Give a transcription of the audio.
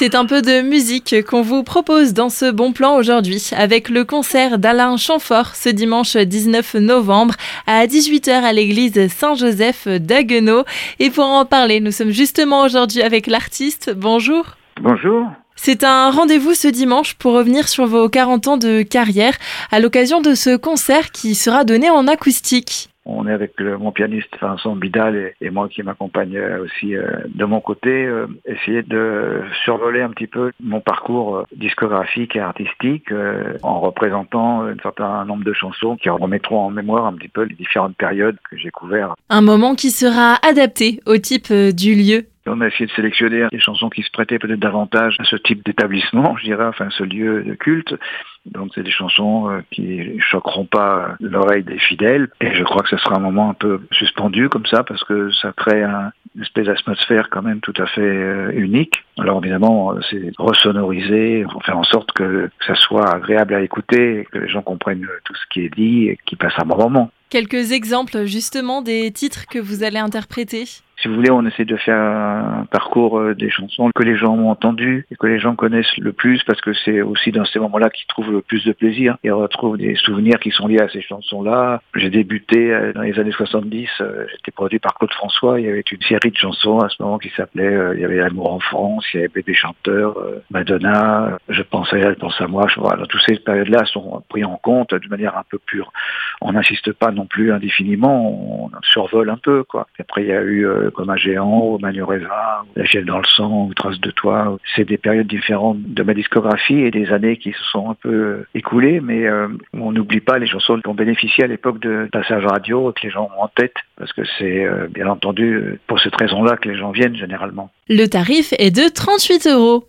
C'est un peu de musique qu'on vous propose dans ce bon plan aujourd'hui avec le concert d'Alain Chamfort ce dimanche 19 novembre à 18h à l'église Saint-Joseph d'Aguenau. Et pour en parler, nous sommes justement aujourd'hui avec l'artiste. Bonjour. Bonjour. C'est un rendez-vous ce dimanche pour revenir sur vos 40 ans de carrière à l'occasion de ce concert qui sera donné en acoustique. On est avec mon pianiste Vincent Bidal et, moi qui m'accompagne euh, aussi euh, de mon côté, euh, essayer de survoler un petit peu mon parcours discographique et artistique en représentant un certain nombre de chansons qui remettront en mémoire un petit peu les différentes périodes que j'ai couvertes. Un moment qui sera adapté au type du lieu on a essayé de sélectionner des chansons qui se prêtaient peut-être davantage à ce type d'établissement, je dirais, enfin ce lieu de culte. Donc c'est des chansons euh, qui choqueront pas l'oreille des fidèles. Et je crois que ce sera un moment un peu suspendu comme ça parce que ça crée une espèce d'atmosphère quand même tout à fait euh, unique. Alors évidemment, c'est ressonoriser, faire en sorte que, ça soit agréable à écouter, que les gens comprennent tout ce qui est dit et qu'ils passent un bon moment. Quelques exemples justement des titres que vous allez interpréter? Si vous voulez, on essaie de faire un parcours euh, des chansons que les gens ont entendues et que les gens connaissent le plus parce que c'est aussi dans ces moments-là qu'ils trouvent le plus de plaisir et retrouvent des souvenirs qui sont liés à ces chansons-là. J'ai débuté euh, dans les années 70, euh, j'étais produit par Claude François, il y avait une série de chansons à ce moment qui s'appelait, il y avait L'amour en France, il y avait Bébé chanteur, Madonna, Je pense à elle, pense à moi. Toutes ces périodes-là sont pris en compte de manière un peu pure. On n'insiste pas non plus indéfiniment, on survole un peu. quoi. Après, il y a eu comme un géant, ou La Gel dans le sang, ou Trace de toi. C'est des périodes différentes de ma discographie et des années qui se sont un peu écoulées, mais euh, on n'oublie pas les chansons qui ont bénéficié à l'époque de passage radio, que les gens ont en tête, parce que c'est euh, bien entendu pour cette raison-là que les gens viennent généralement. Le tarif est de 38 euros.